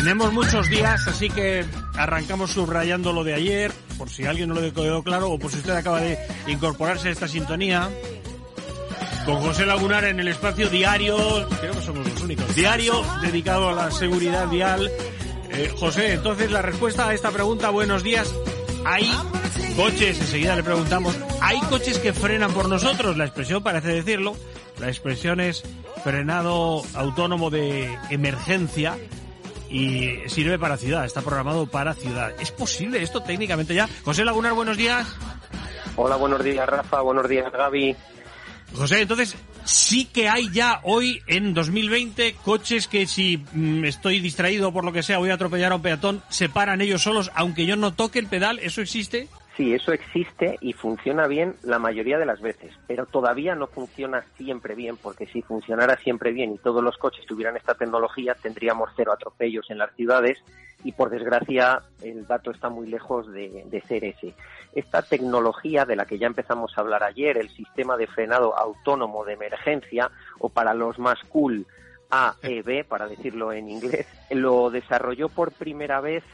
Tenemos muchos días, así que arrancamos subrayando lo de ayer, por si alguien no lo ha quedado claro o por si usted acaba de incorporarse a esta sintonía. Con José Lagunar en el espacio diario, creo que somos los únicos, diario dedicado a la seguridad vial. Eh, José, entonces la respuesta a esta pregunta, buenos días, hay coches, enseguida le preguntamos, ¿hay coches que frenan por nosotros? La expresión parece decirlo, la expresión es frenado autónomo de emergencia y sirve para ciudad, está programado para ciudad. ¿Es posible esto técnicamente ya? José Lagunar, buenos días. Hola, buenos días Rafa, buenos días Gaby. José, entonces sí que hay ya hoy en 2020 coches que si mm, estoy distraído por lo que sea, voy a atropellar a un peatón, se paran ellos solos aunque yo no toque el pedal, ¿eso existe? Sí, eso existe y funciona bien la mayoría de las veces, pero todavía no funciona siempre bien, porque si funcionara siempre bien y todos los coches tuvieran esta tecnología, tendríamos cero atropellos en las ciudades y por desgracia el dato está muy lejos de, ser ese. Esta tecnología de la que ya empezamos a hablar ayer, el sistema de frenado autónomo de emergencia, o para los más cool, AEB, para decirlo en inglés, lo desarrolló por primera vez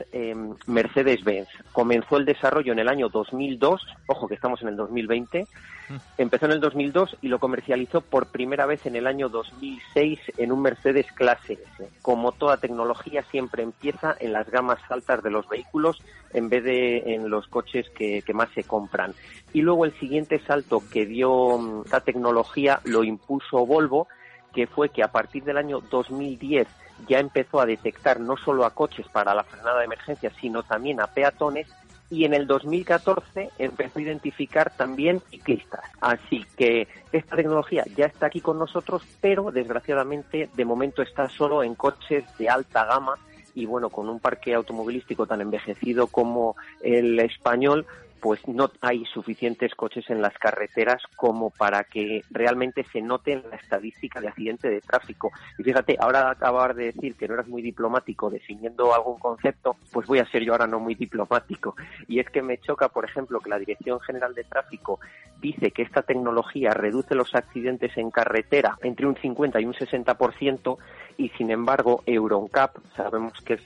Mercedes-Benz. Comenzó el desarrollo en el año 2002, ojo que estamos en el 2020, empezó en el 2002 y lo comercializó por primera vez en el año 2006 en un Mercedes Clase S. Como toda tecnología siempre empieza en las gamas altas de los vehículos en vez de en los coches que, que más se compran. Y luego el siguiente salto que dio esta tecnología lo impuso Volvo, que fue que a partir del año 2010 ya empezó a detectar no solo a coches para la frenada de emergencia, sino también a peatones y en el 2014 empezó a identificar también ciclistas. Así que esta tecnología ya está aquí con nosotros, pero desgraciadamente de momento está solo en coches de alta gama y bueno, con un parque automovilístico tan envejecido como el español, pues no hay suficientes coches en las carreteras como para que realmente se note en la estadística de accidente de tráfico. Y fíjate, ahora acabar de decir que no eras muy diplomático definiendo algún concepto, pues voy a ser yo ahora no muy diplomático. Y es que me choca, por ejemplo, que la Dirección General de Tráfico dice que esta tecnología reduce los accidentes en carretera entre un 50 y un 60% y sin embargo Euroncap, sabemos que es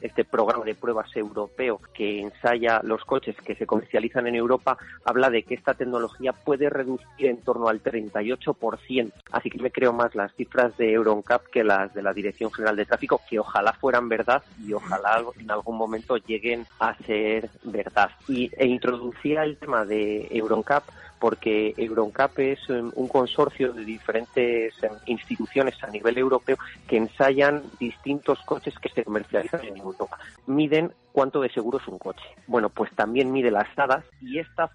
este programa de pruebas europeo que ensaya los coches que se comercializan en Europa, habla de que esta tecnología puede reducir en torno al 38%. Así que me creo más las cifras de Euroncap que las de la Dirección General de Tráfico, que ojalá fueran verdad y ojalá en algún momento lleguen a ser verdad. Y, e introducía el tema de Euroncap porque Euroncap es un consorcio de diferentes em, instituciones a nivel europeo que ensayan distintos coches que se comercializan en Europa. Miden cuánto de seguro es un coche. Bueno, pues también mide las hadas y esta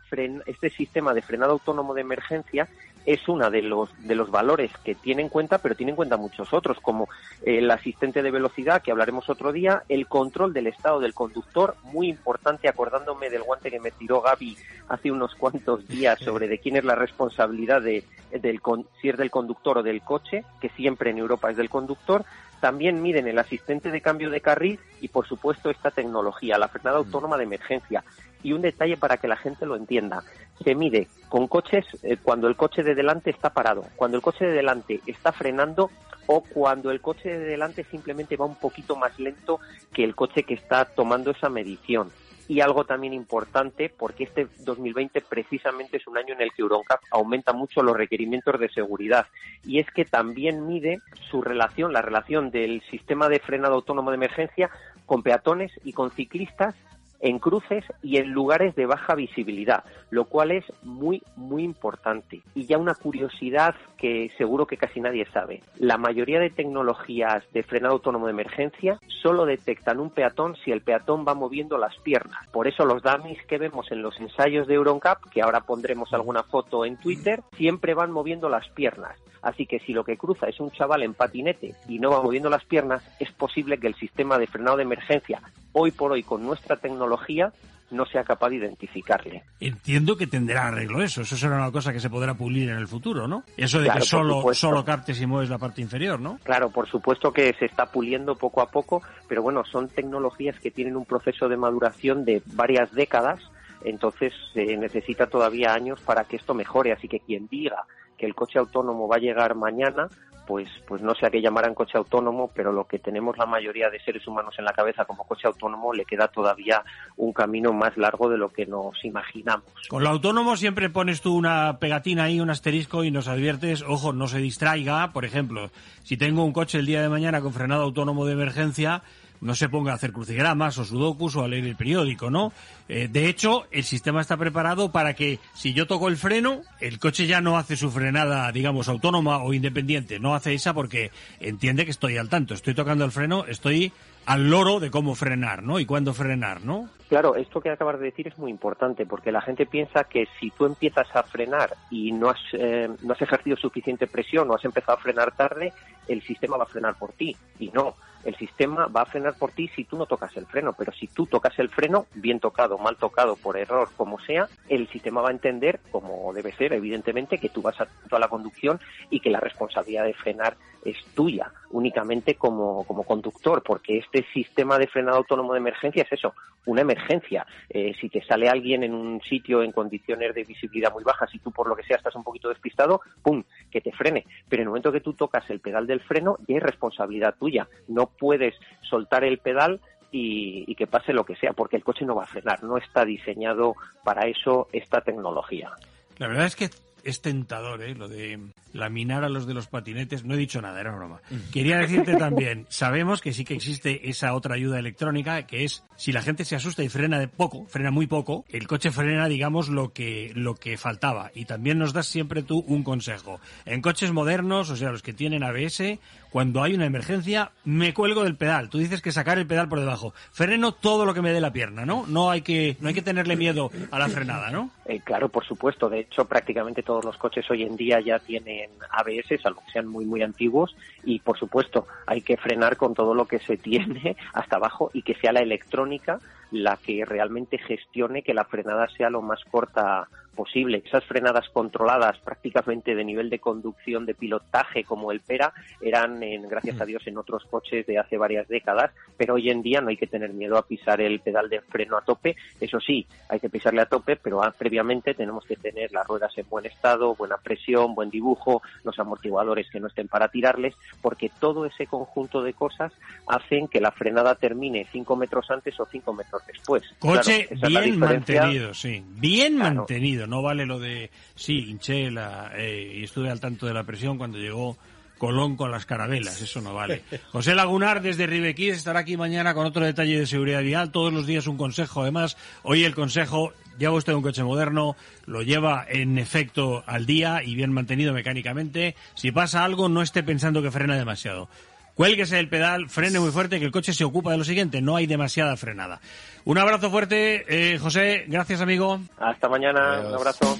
este sistema de frenado autónomo de emergencia es uno de los, de los valores que tiene en cuenta, pero tiene en cuenta muchos otros, como el asistente de velocidad, que hablaremos otro día, el control del estado del conductor, muy importante, acordándome del guante que me tiró Gaby hace unos cuantos días sobre de quién es la responsabilidad de, del, si es del conductor o del coche, que siempre en Europa es del conductor, también miden el asistente de cambio de carril y, por supuesto, esta tecnología, la frenada mm. autónoma de emergencia. Y un detalle para que la gente lo entienda. Se mide con coches eh, cuando el coche de delante está parado, cuando el coche de delante está frenando o cuando el coche de delante simplemente va un poquito más lento que el coche que está tomando esa medición y algo también importante porque este 2020 precisamente es un año en el que Euroncap aumenta mucho los requerimientos de seguridad y es que también mide su relación, la relación del sistema de frenado autónomo de emergencia con peatones y con ciclistas en cruces y en lugares de baja visibilidad, lo cual es muy, muy importante. Y ya una curiosidad que seguro que casi nadie sabe. La mayoría de tecnologías de frenado autónomo de emergencia solo detectan un peatón si el peatón va moviendo las piernas. Por eso los dummies que vemos en los ensayos de Euroncap, que ahora pondremos alguna foto en Twitter, siempre van moviendo las piernas Así que si lo que cruza es un chaval en patinete y no va moviendo las piernas, es posible que el sistema de frenado de emergencia, hoy por hoy con nuestra tecnología, no sea capaz de identificarle. Entiendo que tendrá arreglo eso. Eso será una cosa que se podrá pulir en el futuro, ¿no? Eso de que solo, solo captes y mueves la parte inferior, ¿no? Claro, por supuesto que se está puliendo poco a poco, pero bueno, son tecnologías que tienen un proceso de maduración de varias décadas, entonces se necesita todavía años para que esto mejore. Así que quien diga que el coche autónomo va a llegar mañana, pues, pues no sé a qué llamarán coche autónomo, pero lo que tenemos la mayoría de seres humanos en la cabeza como coche autónomo le queda todavía un camino más largo de lo que nos imaginamos. Con lo autónomo siempre pones tú una pegatina ahí, un asterisco y nos adviertes, ojo, no se distraiga, por ejemplo, si tengo un coche el día de mañana con frenado autónomo de emergencia, no se ponga a hacer crucigramas o sudokus o a leer el periódico, ¿no? Eh, de hecho, el sistema está preparado para que si yo toco el freno, el coche ya no hace su frenada, digamos, autónoma o independiente, no hace esa porque entiende que estoy al tanto, estoy tocando el freno, estoy al loro de cómo frenar, ¿no? Y cuándo frenar, ¿no? Claro, esto que acabas de decir es muy importante porque la gente piensa que si tú empiezas a frenar y no has, eh, no has ejercido suficiente presión o has empezado a frenar tarde, el sistema va a frenar por ti. Y no, el sistema va a frenar por ti si tú no tocas el freno, pero si tú tocas el freno, bien tocado, mal tocado, por error, como sea, el sistema va a entender, como debe ser, evidentemente, que tú vas a toda la conducción y que la responsabilidad de frenar es tuya, únicamente como, como conductor, porque este sistema de frenado autónomo de emergencia es eso, una emergencia. Eh, si te sale alguien en un sitio en condiciones de visibilidad muy bajas y tú por lo que sea estás un poquito despistado, ¡pum!, que te frene. Pero en el momento que tú tocas el pedal del freno, ya es responsabilidad tuya. No puedes soltar el pedal y, que pase lo que sea, porque el coche no va a frenar, no está diseñado para eso esta tecnología. La verdad es que es tentador, ¿eh? Lo de laminar a los de los patinetes. No he dicho nada, era broma. Quería decirte también, sabemos que sí que existe esa otra ayuda electrónica, que es si la gente se asusta y frena de poco, frena muy poco, el coche frena, digamos, lo que, lo que faltaba. Y también nos das siempre tú un consejo. En coches modernos, o sea, los que tienen ABS, cuando hay una emergencia, me cuelgo del pedal. Tú dices que sacar el pedal por debajo. Freno todo lo que me dé la pierna, ¿no? No hay que, no hay que tenerle miedo a la frenada, ¿no? Eh, claro, por supuesto. De hecho, prácticamente todos los coches hoy en día ya tienen ABS, salvo que sean muy, muy antiguos. Y, por supuesto, hay que frenar con todo lo que se tiene hasta abajo y que sea la electrónica la que realmente gestione que la frenada sea lo más corta posible. Esas frenadas controladas prácticamente de nivel de conducción, de pilotaje como el Pera, eran, en, gracias a mm. Dios, en otros coches de hace varias décadas, pero hoy en día no hay que tener miedo a pisar el pedal de freno a tope. Eso sí, hay que pisarle a tope, pero previamente tenemos que tener las ruedas en buen estado, buena presión, buen dibujo, los amortiguadores que no estén para tirarles, porque todo ese conjunto de cosas hacen que la frenada termine cinco metros antes o cinco metros después. Coche bien mantenido, sí, bien mantenido no vale lo de, sí, hinché la, eh, y estuve al tanto de la presión cuando llegó Colón con las carabelas, eso no vale. José Lagunar desde Ribequís estará aquí mañana con otro detalle de seguridad vial, todos los días un consejo, además, hoy el consejo, lleva usted un coche moderno, lo lleva en efecto al día y bien mantenido mecánicamente, si pasa algo no esté pensando que frena demasiado. Cuélguese el pedal, frene muy fuerte, que el coche se ocupa de lo siguiente, no hay demasiada frenada. Un abrazo fuerte, eh, José, gracias amigo. Hasta mañana, un abrazo.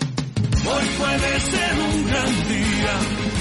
Hoy puede ser un gran día.